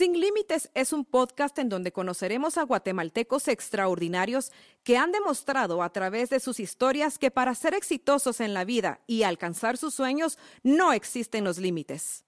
Sin Límites es un podcast en donde conoceremos a guatemaltecos extraordinarios que han demostrado a través de sus historias que para ser exitosos en la vida y alcanzar sus sueños no existen los límites.